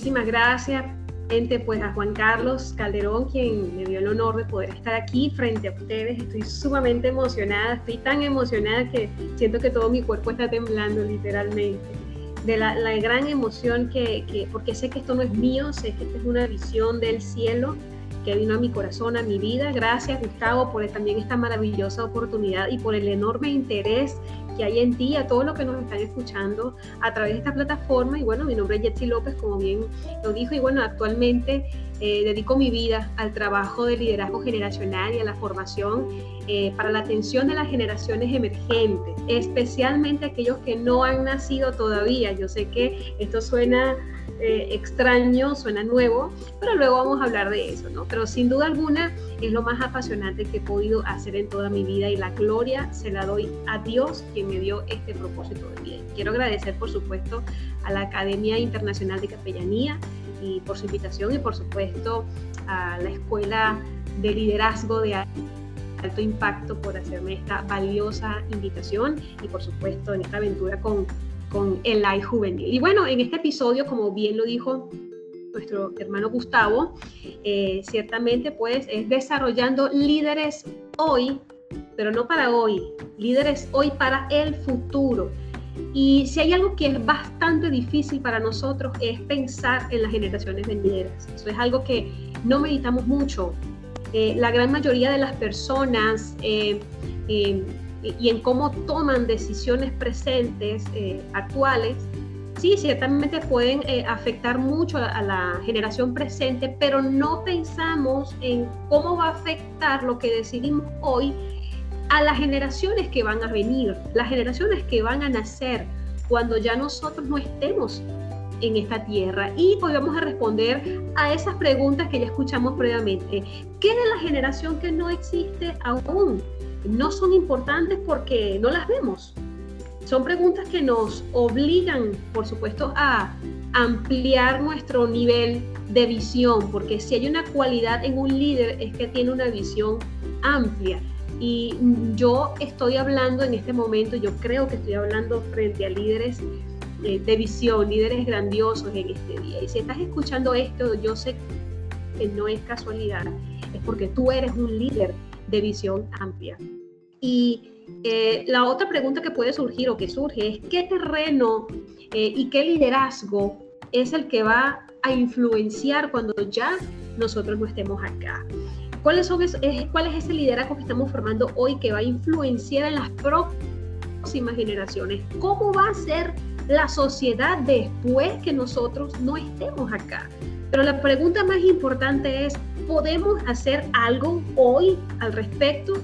Muchísimas gracias. Gente, pues a Juan Carlos Calderón, quien me dio el honor de poder estar aquí frente a ustedes. Estoy sumamente emocionada, estoy tan emocionada que siento que todo mi cuerpo está temblando literalmente. De la, gran emoción que, que, porque sé que esto no es mío, sé que esta es una visión del cielo que vino a mi corazón, a mi vida. Gracias Gustavo por también esta maravillosa oportunidad y por el enorme interés que hay en ti, a todos los que nos están escuchando a través de esta plataforma. Y bueno, mi nombre es Jetsi López, como bien lo dijo, y bueno, actualmente eh, dedico mi vida al trabajo de liderazgo generacional y a la formación eh, para la atención de las generaciones emergentes, especialmente aquellos que no han nacido todavía. Yo sé que esto suena eh, extraño, suena nuevo, pero luego vamos a hablar de eso, ¿no? Pero sin duda alguna es lo más apasionante que he podido hacer en toda mi vida y la gloria se la doy a Dios quien me dio este propósito de vida. Quiero agradecer, por supuesto, a la Academia Internacional de Capellanía y por su invitación y por supuesto a la Escuela de Liderazgo de alto impacto por hacerme esta valiosa invitación y por supuesto en esta aventura con con el live juvenil. Y bueno, en este episodio, como bien lo dijo nuestro hermano Gustavo, eh, ciertamente pues es desarrollando líderes hoy, pero no para hoy, líderes hoy para el futuro. Y si hay algo que es bastante difícil para nosotros es pensar en las generaciones venideras. Eso es algo que no meditamos mucho. Eh, la gran mayoría de las personas eh, y en cómo toman decisiones presentes, eh, actuales, sí, ciertamente pueden eh, afectar mucho a, la generación presente, pero no pensamos en cómo va a afectar lo que decidimos hoy a las generaciones que van a venir, las generaciones que van a nacer cuando ya nosotros no estemos en esta tierra. Y hoy vamos a responder a esas preguntas que ya escuchamos previamente. ¿Qué de la generación que no existe aún? no son importantes porque no las vemos. Son preguntas que nos obligan, por supuesto, a ampliar nuestro nivel de visión, porque si hay una cualidad en un líder es que tiene una visión amplia. Y yo estoy hablando en este momento, yo creo que estoy hablando frente a líderes eh, de visión, líderes grandiosos en este día. Y si estás escuchando esto, yo sé que no es casualidad, es porque tú eres un líder de visión amplia. Y eh, la otra pregunta que puede surgir o que surge es qué terreno eh, y qué liderazgo es el que va a influenciar cuando ya nosotros no estemos acá. ¿Cuáles son ¿Cuál es ese liderazgo que estamos formando hoy que va a influenciar en las próximas generaciones? ¿Cómo va a ser la sociedad después que nosotros no estemos acá? Pero la pregunta más importante es, ¿podemos hacer algo hoy al respecto?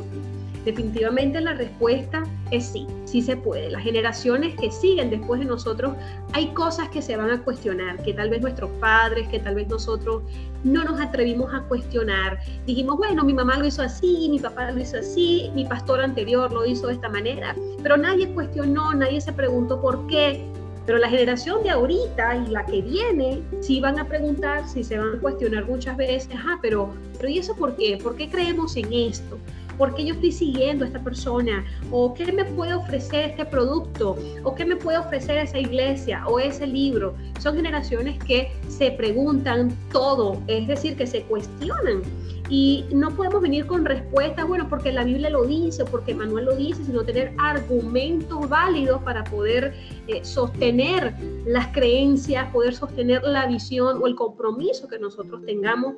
Definitivamente la respuesta es sí, sí se puede. Las generaciones que siguen después de nosotros, hay cosas que se van a cuestionar, que tal vez nuestros padres, que tal vez nosotros no nos atrevimos a cuestionar. Dijimos, bueno, mi mamá lo hizo así, mi papá lo hizo así, mi pastor anterior lo hizo de esta manera, pero nadie cuestionó, nadie se preguntó por qué, pero la generación de ahorita y la que viene, sí van a preguntar, sí se van a cuestionar muchas veces, ajá, pero, pero ¿y eso por qué? ¿Por qué creemos en esto? ¿Por qué yo estoy siguiendo a esta persona? ¿O qué me puede ofrecer este producto? ¿O qué me puede ofrecer esa iglesia o ese libro? Son generaciones que se preguntan todo, es decir, que se cuestionan. Y no podemos venir con respuestas, bueno, porque la Biblia lo dice porque Manuel lo dice, sino tener argumentos válidos para poder eh, sostener las creencias, poder sostener la visión o el compromiso que nosotros tengamos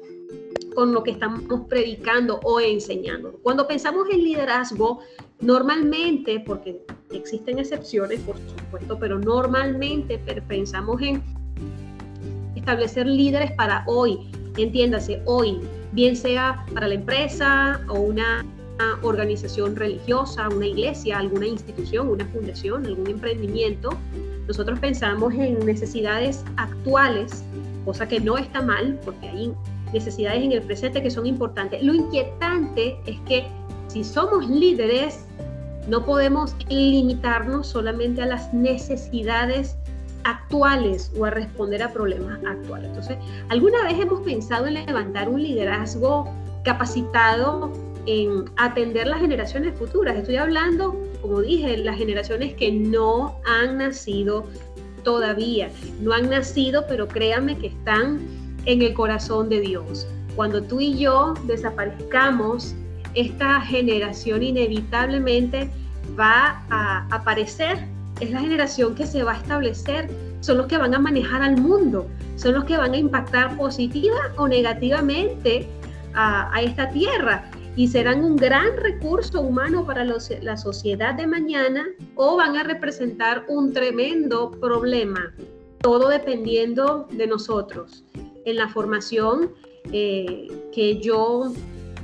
con lo que estamos predicando o enseñando. Cuando pensamos en liderazgo, normalmente, porque existen excepciones, por supuesto, pero normalmente pensamos en establecer líderes para hoy, entiéndase, hoy, bien sea para la empresa o una organización religiosa, una iglesia, alguna institución, una fundación, algún emprendimiento, nosotros pensamos en necesidades actuales, cosa que no está mal, porque hay necesidades en el presente que son importantes. Lo inquietante es que si somos líderes, no podemos limitarnos solamente a las necesidades actuales o a responder a problemas actuales. Entonces, ¿alguna vez hemos pensado en levantar un liderazgo capacitado en atender las generaciones futuras? Estoy hablando, como dije, las generaciones que no han nacido todavía. No han nacido, pero créanme que están en el corazón de Dios. Cuando tú y yo desaparezcamos, esta generación inevitablemente va a aparecer es la generación que se va a establecer, son los que van a manejar al mundo, son los que van a impactar positiva o negativamente a, esta tierra y serán un gran recurso humano para la sociedad de mañana o van a representar un tremendo problema, todo dependiendo de nosotros. En la formación eh, que yo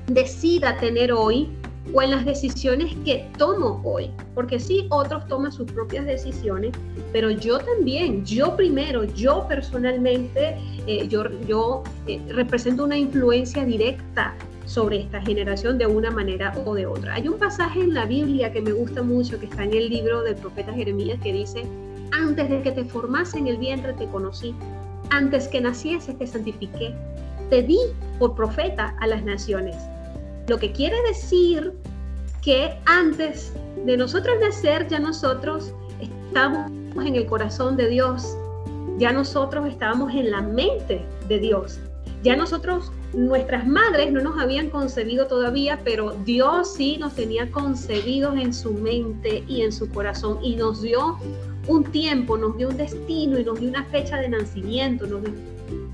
decida tener hoy, o en las decisiones que tomo hoy. Porque sí, otros toman sus propias decisiones, pero yo también, yo primero, yo personalmente, eh, yo, yo eh, represento una influencia directa sobre esta generación de una manera o de otra. Hay un pasaje en la Biblia que me gusta mucho, que está en el libro del profeta Jeremías, que dice, antes de que te formase en el vientre te conocí, antes que nacieses te santifiqué, te di por profeta a las naciones. Lo que quiere decir que antes de nosotros nacer, ya nosotros estamos en el corazón de Dios, ya nosotros estábamos en la mente de Dios, ya nosotros, nuestras madres no nos habían concebido todavía, pero Dios sí nos tenía concebidos en su mente y en su corazón. Y nos dio un tiempo, nos dio un destino y nos dio una fecha de nacimiento, nos dio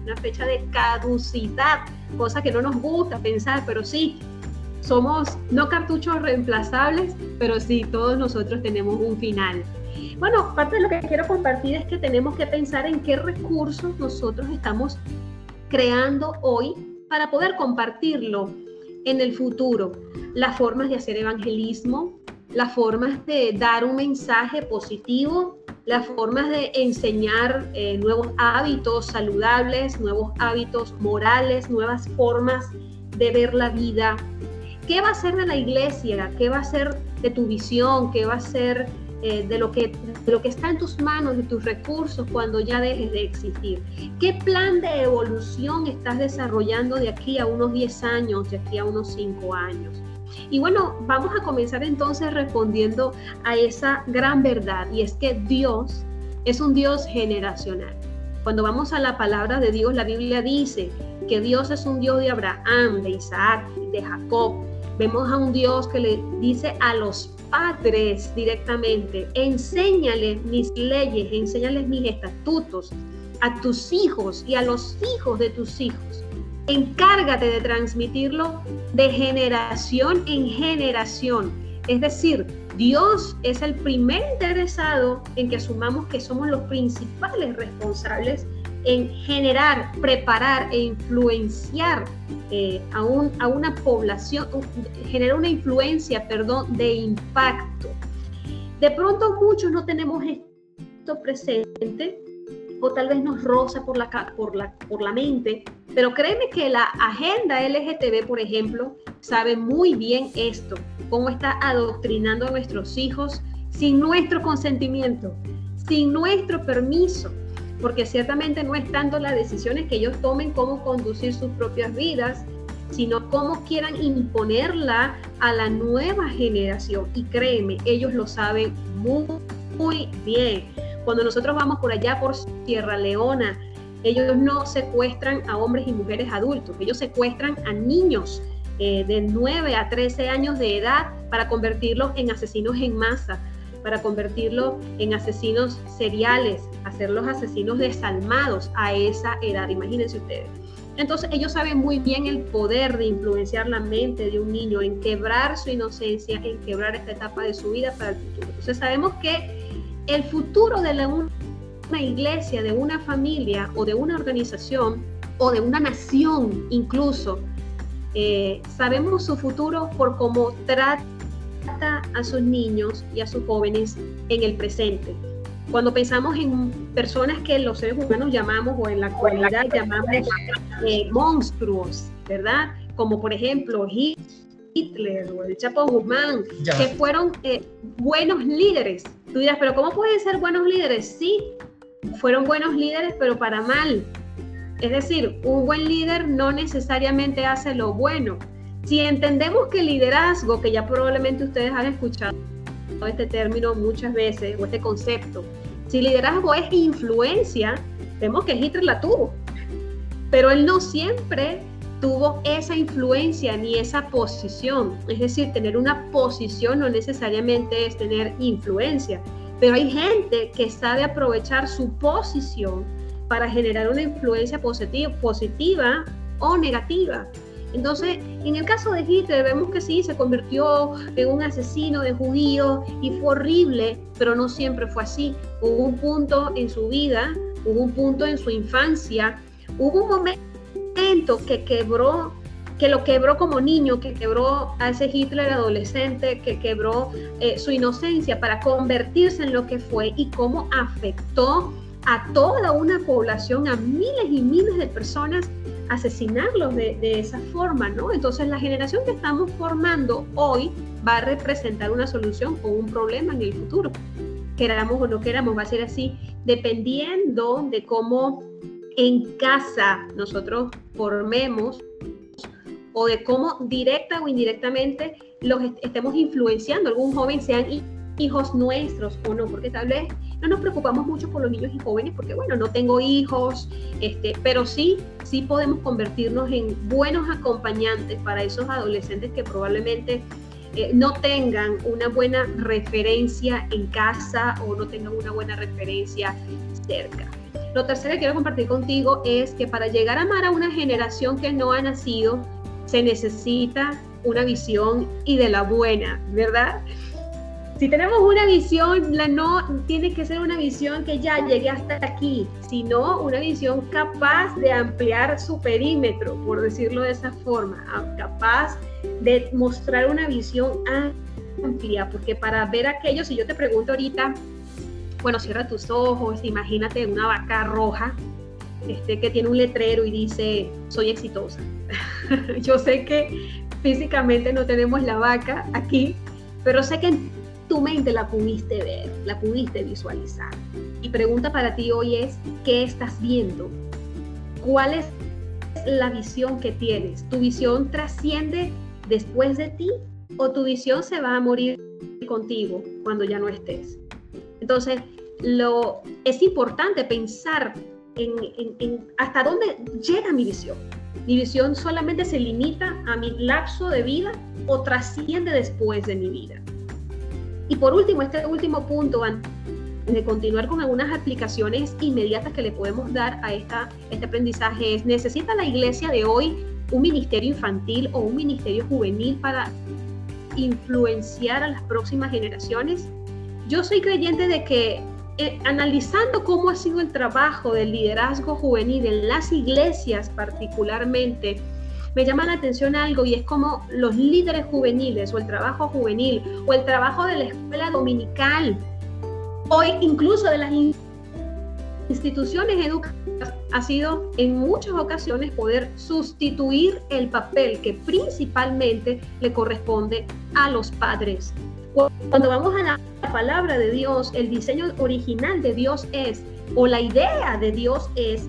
una fecha de caducidad, cosa que no nos gusta pensar, pero sí, somos no cartuchos reemplazables, pero sí, todos nosotros tenemos un final. Bueno, parte de lo que quiero compartir es que tenemos que pensar en qué recursos nosotros estamos creando hoy para poder compartirlo en el futuro. Las formas de hacer evangelismo, las formas de dar un mensaje positivo, las formas de enseñar eh, nuevos hábitos saludables, nuevos hábitos morales, nuevas formas de ver la vida, ¿Qué va a ser de la iglesia? ¿Qué va a ser de tu visión? ¿Qué va a ser eh, de, lo que, lo que está en tus manos, de tus recursos cuando ya dejes de existir? ¿Qué plan de evolución estás desarrollando de aquí a unos 10 años, de aquí a unos 5 años? Y bueno, vamos a comenzar entonces respondiendo a esa gran verdad y es que Dios es un Dios generacional. Cuando vamos a la palabra de Dios, la Biblia dice que Dios es un Dios de Abraham, de Isaac, de Jacob, Vemos a un Dios que le dice a los padres directamente, enséñales mis leyes, enséñales mis estatutos a tus hijos y a los hijos de tus hijos. Encárgate de transmitirlo de generación en generación. Es decir, Dios es el primer interesado en que asumamos que somos los principales responsables en generar, preparar e influenciar eh, a, a, una población, generar una influencia, perdón, de impacto. De pronto muchos no tenemos esto presente o tal vez nos roza por la, por la, por la mente, pero créeme que la agenda LGTB, por ejemplo, sabe muy bien esto, cómo está adoctrinando a nuestros hijos sin nuestro consentimiento, sin nuestro permiso porque ciertamente no es tanto las decisiones que ellos tomen cómo conducir sus propias vidas, sino cómo quieran imponerla a la nueva generación. Y créeme, ellos lo saben muy, muy bien. Cuando nosotros vamos por allá por Sierra Leona, ellos no secuestran a hombres y mujeres adultos, ellos secuestran a niños eh, de 9 a 13 años de edad para convertirlos en asesinos en masa, para convertirlos en asesinos seriales, hacerlos asesinos desalmados a esa edad, imagínense ustedes. Entonces ellos saben muy bien el poder de influenciar la mente de un niño, en quebrar su inocencia, en quebrar esta etapa de su vida para el futuro. Entonces sabemos que el futuro de una iglesia, de una familia o de una organización o de una nación incluso, eh, sabemos su futuro por cómo trata a sus niños y a sus jóvenes en el presente. Cuando pensamos en personas que los seres humanos llamamos o en la actualidad llamamos eh, monstruos, ¿verdad? Como por ejemplo Hitler o el Chapo Guzmán, que fueron eh, buenos líderes. Tú dirás, pero ¿cómo pueden ser buenos líderes? Sí, fueron buenos líderes, pero para mal. Es decir, un buen líder no necesariamente hace lo bueno. Si entendemos que liderazgo, que ya probablemente ustedes han escuchado este término muchas veces, o este concepto, si liderazgo es influencia, vemos que Hitler la tuvo, pero él no siempre tuvo esa influencia ni esa posición. Es decir, tener una posición no necesariamente es tener influencia, pero hay gente que sabe aprovechar su posición para generar una influencia positiva, positiva o negativa. Entonces, en el caso de Hitler vemos que sí, se convirtió en un asesino de judíos y fue horrible, pero no siempre fue así. Hubo un punto en su vida, hubo un punto en su infancia, hubo un momento que quebró que lo quebró como niño, que quebró a ese Hitler adolescente, que quebró eh, su inocencia para convertirse en lo que fue y cómo afectó a toda una población, a miles y miles de personas asesinarlos de, esa forma, ¿no? Entonces la generación que estamos formando hoy va a representar una solución o un problema en el futuro. Queramos o no queramos, va a ser así, dependiendo de cómo en casa nosotros formemos o de cómo directa o indirectamente los estemos influenciando. Algún joven sean hijos nuestros o no, porque tal vez no nos preocupamos mucho por los niños y jóvenes, porque bueno, no tengo hijos, este, pero sí, sí podemos convertirnos en buenos acompañantes para esos adolescentes que probablemente eh, no tengan una buena referencia en casa o no tengan una buena referencia cerca. Lo tercero que quiero compartir contigo es que para llegar a amar a una generación que no ha nacido, se necesita una visión y de la buena, ¿verdad? Si tenemos una visión, la no tiene que ser una visión que ya llegue hasta aquí, sino una visión capaz de ampliar su perímetro, por decirlo de esa forma, capaz de mostrar una visión amplia, porque para ver aquello, si yo te pregunto ahorita, bueno, cierra tus ojos, imagínate una vaca roja este, que tiene un letrero y dice, soy exitosa. yo sé que físicamente no tenemos la vaca aquí, pero sé que tu mente la pudiste ver, la pudiste visualizar. Y pregunta para ti hoy es, ¿qué estás viendo? ¿Cuál es la visión que tienes? ¿Tu visión trasciende después de ti o tu visión se va a morir contigo cuando ya no estés? Entonces, lo, es importante pensar en, en hasta dónde llega mi visión. ¿Mi visión solamente se limita a mi lapso de vida o trasciende después de mi vida? Y por último, este último punto, antes de continuar con algunas aplicaciones inmediatas que le podemos dar a esta, este aprendizaje, es, ¿necesita la iglesia de hoy un ministerio infantil o un ministerio juvenil para influenciar a las próximas generaciones? Yo soy creyente de que eh, analizando cómo ha sido el trabajo del liderazgo juvenil en las iglesias particularmente, me llama la atención algo y es como los líderes juveniles o el trabajo juvenil o el trabajo de la escuela dominical o incluso de las instituciones educativas ha sido en muchas ocasiones poder sustituir el papel que principalmente le corresponde a los padres. Cuando vamos a la palabra de Dios, el diseño original de Dios es, o la idea de Dios es,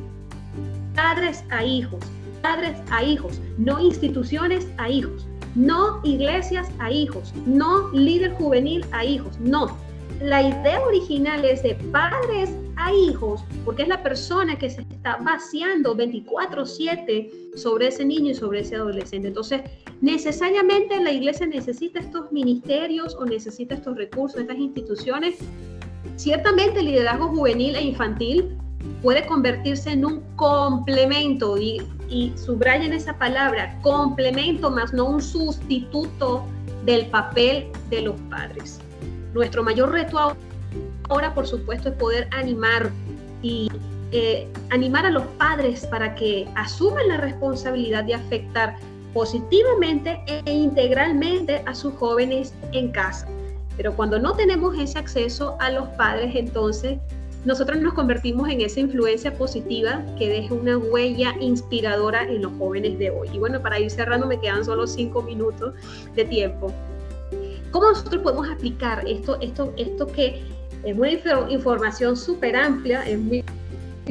padres a hijos, padres a hijos, no instituciones a hijos, no iglesias a hijos, no líder juvenil a hijos, no. La idea original es de padres a hijos, porque es la persona que se está vaciando 24/7 sobre ese niño y sobre ese adolescente. Entonces, necesariamente la iglesia necesita estos ministerios o necesita estos recursos, estas instituciones. Ciertamente el liderazgo juvenil e infantil puede convertirse en un complemento y, y subrayen esa palabra, complemento más no un sustituto del papel de los padres. Nuestro mayor reto ahora, por supuesto, es poder animar y eh, animar a los padres para que asuman la responsabilidad de afectar positivamente e integralmente a sus jóvenes en casa. Pero cuando no tenemos ese acceso a los padres, entonces nosotros nos convertimos en esa influencia positiva que deja una huella inspiradora en los jóvenes de hoy. Y bueno, para ir cerrando me quedan solo cinco minutos de tiempo. ¿Cómo nosotros podemos aplicar esto, esto, esto que es una información súper amplia, es muy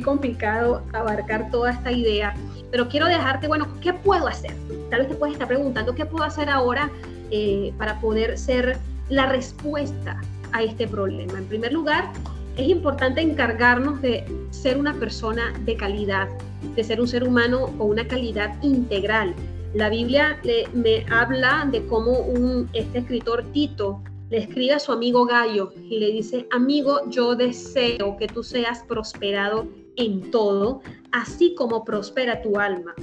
complicado abarcar toda esta idea, pero quiero dejarte, bueno, ¿qué puedo hacer? Tal vez te puedes estar preguntando, ¿qué puedo hacer ahora eh, para poder ser la respuesta a este problema? En primer lugar, es importante encargarnos de ser una persona de calidad, de ser un ser humano con una calidad integral. La Biblia me habla de cómo un, este escritor Tito le escribe a su amigo Gallo y le dice, amigo, yo deseo que tú seas prosperado en todo, así como prospera tu alma.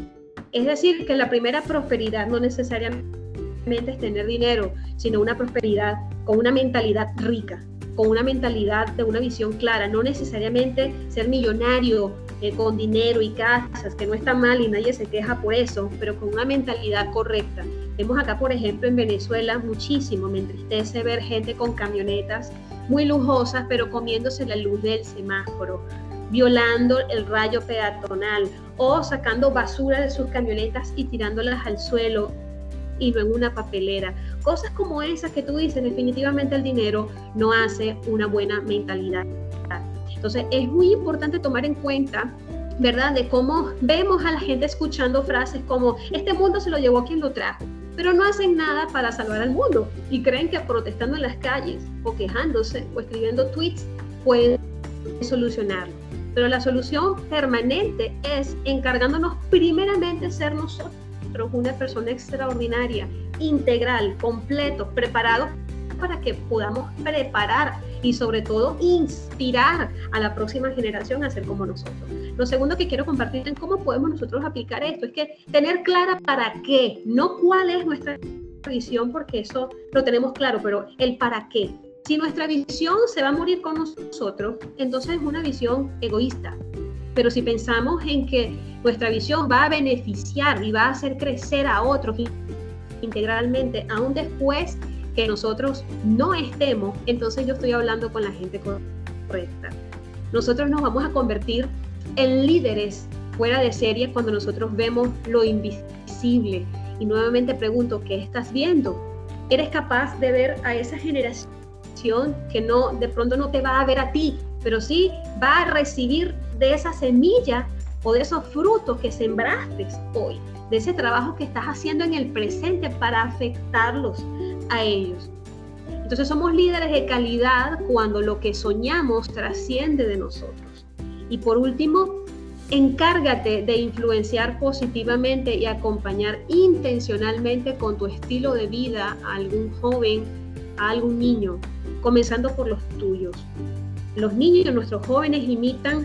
Es decir, que la primera prosperidad no necesariamente es tener dinero, sino una prosperidad con una mentalidad rica, con una mentalidad de una visión clara, no necesariamente ser millonario eh, con dinero y casas, que no está mal y nadie se queja por eso, pero con una mentalidad correcta. Vemos acá, por ejemplo, en Venezuela muchísimo, me entristece ver gente con camionetas muy lujosas, pero comiéndose la luz del semáforo, violando el rayo peatonal o sacando basura de sus camionetas y tirándolas al suelo y en una papelera. Cosas como esas que tú dices, definitivamente el dinero no hace una buena mentalidad. Entonces es muy importante tomar en cuenta ¿verdad? De cómo vemos a la gente escuchando frases como, este mundo se lo llevó quien lo trajo, pero no hacen nada para salvar al mundo y creen que protestando en las calles o quejándose o escribiendo tweets pueden solucionarlo. Pero la solución permanente es encargándonos primeramente ser nosotros una persona extraordinaria, integral, completo, preparado para que podamos preparar y sobre todo inspirar a la próxima generación a ser como nosotros. Lo segundo que quiero compartir en cómo podemos nosotros aplicar esto es que tener clara para qué, no cuál es nuestra visión, porque eso lo tenemos claro, pero el para qué. Si nuestra visión se va a morir con nosotros, entonces es una visión egoísta, pero si pensamos en que nuestra visión va a beneficiar y va a hacer crecer a otros integralmente, aún después que nosotros no estemos, entonces yo estoy hablando con la gente correcta. Nosotros nos vamos a convertir en líderes fuera de serie cuando nosotros vemos lo invisible. Y nuevamente pregunto, ¿qué estás viendo? ¿Eres capaz de ver a esa generación que no de pronto no te va a ver a ti, pero sí va a recibir de esa semilla o de esos frutos que sembraste hoy, de ese trabajo que estás haciendo en el presente para afectarlos a ellos. Entonces somos líderes de calidad cuando lo que soñamos trasciende de nosotros. Y por último, encárgate de influenciar positivamente y acompañar intencionalmente con tu estilo de vida a algún joven, a algún niño, comenzando por los tuyos. Los niños, nuestros jóvenes imitan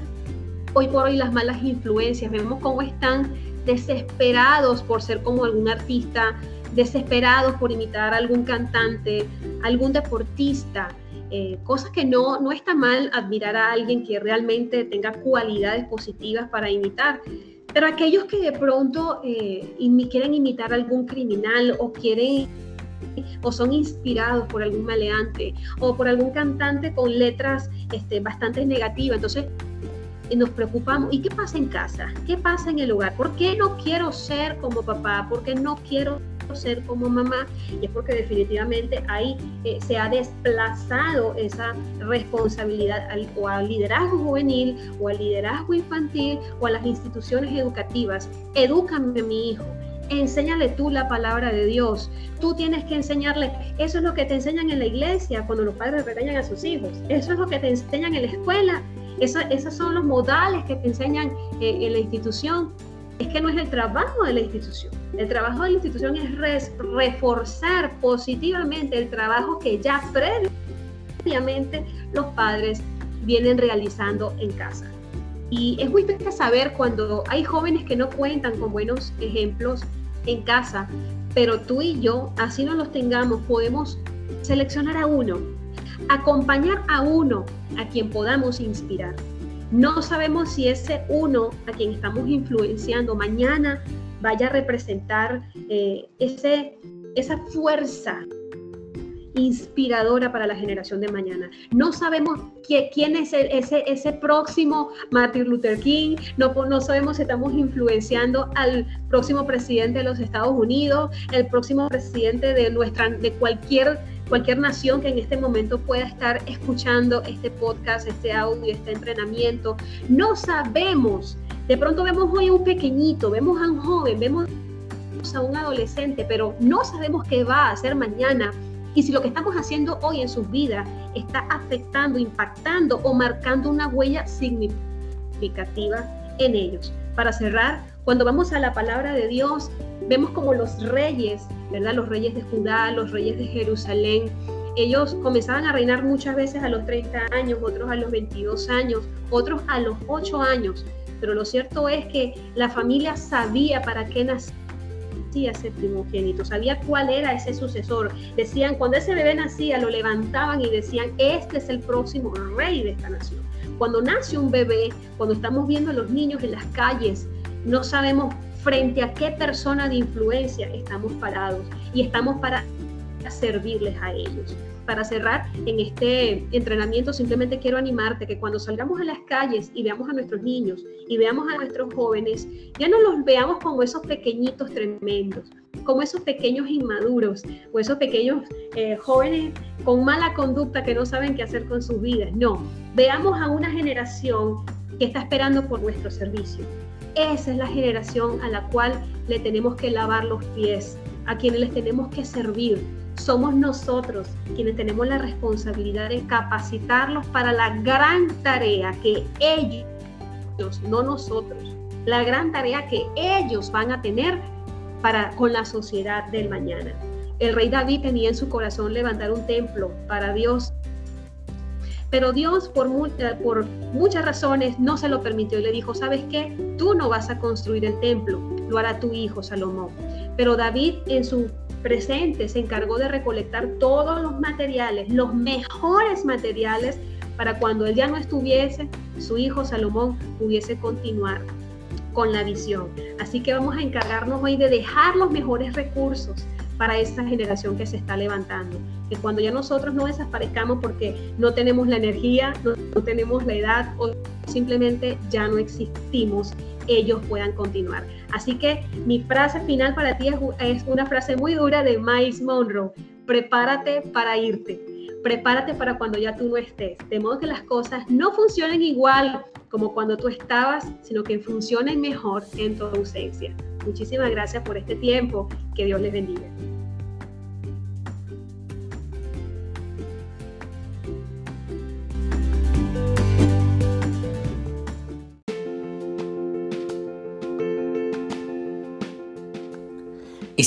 hoy por hoy las malas influencias. Vemos cómo están desesperados por ser como algún artista, desesperados por imitar a algún cantante, algún deportista. Eh, cosas que no, no está mal admirar a alguien que realmente tenga cualidades positivas para imitar. Pero aquellos que de pronto eh, quieren imitar a algún criminal o quieren o son inspirados por algún maleante o por algún cantante con letras este, bastante negativas. Entonces, nos preocupamos. ¿Y qué pasa en casa? ¿Qué pasa en el hogar? ¿Por qué no quiero ser como papá? ¿Por qué no quiero ser como mamá? Y es porque definitivamente ahí eh, se ha desplazado esa responsabilidad al, o al liderazgo juvenil o al liderazgo infantil o a las instituciones educativas. Edúcame a mi hijo enséñale tú la palabra de Dios. Tú tienes que enseñarle. Eso es lo que te enseñan en la iglesia cuando los padres regañan a sus hijos. Eso es lo que te enseñan en la escuela esos son los modales que te enseñan en, en la institución. Es que no es el trabajo de la institución. El trabajo de la institución es reforzar positivamente el trabajo que ya previamente los padres vienen realizando en casa. Y es muy triste saber cuando hay jóvenes que no cuentan con buenos ejemplos en casa, pero tú y yo, así no los tengamos, podemos seleccionar a uno, acompañar a uno a quien podamos inspirar. No sabemos si ese uno a quien estamos influenciando mañana vaya a representar eh, ese, esa fuerza inspiradora para la generación de mañana. No sabemos quién es ese, ese próximo Martin Luther King, no, no sabemos si estamos influenciando al próximo presidente de los Estados Unidos, el próximo presidente de, nuestra, de cualquier, cualquier nación que en este momento pueda estar escuchando este podcast, este audio, este entrenamiento. No sabemos. De pronto vemos hoy a un pequeñito, vemos a un joven, vemos a un adolescente, pero no sabemos qué va a hacer mañana y si lo que estamos haciendo hoy en sus vidas está afectando, impactando o marcando una huella significativa en ellos. Para cerrar, cuando vamos a la palabra de Dios, vemos como los reyes, ¿verdad? Los reyes de Judá, los reyes de Jerusalén, ellos comenzaban a reinar muchas veces a los 30 años, otros a los 22 años, otros a los 8 años. Pero lo cierto es que la familia sabía para qué nacía ese primogénito, sabía cuál era ese sucesor. Decían, cuando ese bebé nacía, lo levantaban y decían, este es el próximo rey de esta nación. Cuando nace un bebé, cuando estamos viendo a los niños en las calles, no sabemos frente a qué persona de influencia estamos parados y estamos para servirles a ellos para cerrar en este entrenamiento, simplemente quiero animarte que cuando salgamos a las calles y veamos a nuestros niños y veamos a nuestros jóvenes, ya no los veamos como esos pequeñitos tremendos, como esos pequeños inmaduros o esos pequeños eh, jóvenes con mala conducta que no saben qué hacer con sus vidas. No, veamos a una generación que está esperando por nuestro servicio. Esa es la generación a la cual le tenemos que lavar los pies, a quienes les tenemos que servir, somos nosotros quienes tenemos la responsabilidad de capacitarlos para la gran tarea que ellos, no nosotros, la gran tarea que ellos van a tener para con la sociedad del mañana. El rey David tenía en su corazón levantar un templo para Dios, pero Dios por, eh, muchas razones no se lo permitió y le dijo, ¿sabes qué? Tú no vas a construir el templo, lo hará tu hijo Salomón. Pero David en su presente se encargó de recolectar todos los materiales, los mejores materiales, para cuando él ya no estuviese, su hijo Salomón pudiese continuar con la visión. Así que vamos a encargarnos hoy de dejar los mejores recursos para esta generación que se está levantando. Que cuando ya nosotros no desaparezcamos porque no tenemos la energía, no, no tenemos la edad o simplemente ya no existimos, ellos puedan continuar. Así que mi frase final para ti es, una frase muy dura de Miles Monroe. Prepárate para irte. Prepárate para cuando ya tú no estés. De modo que las cosas no funcionen igual como cuando tú estabas, sino que funcionen mejor en tu ausencia. Muchísimas gracias por este tiempo. Que Dios les bendiga.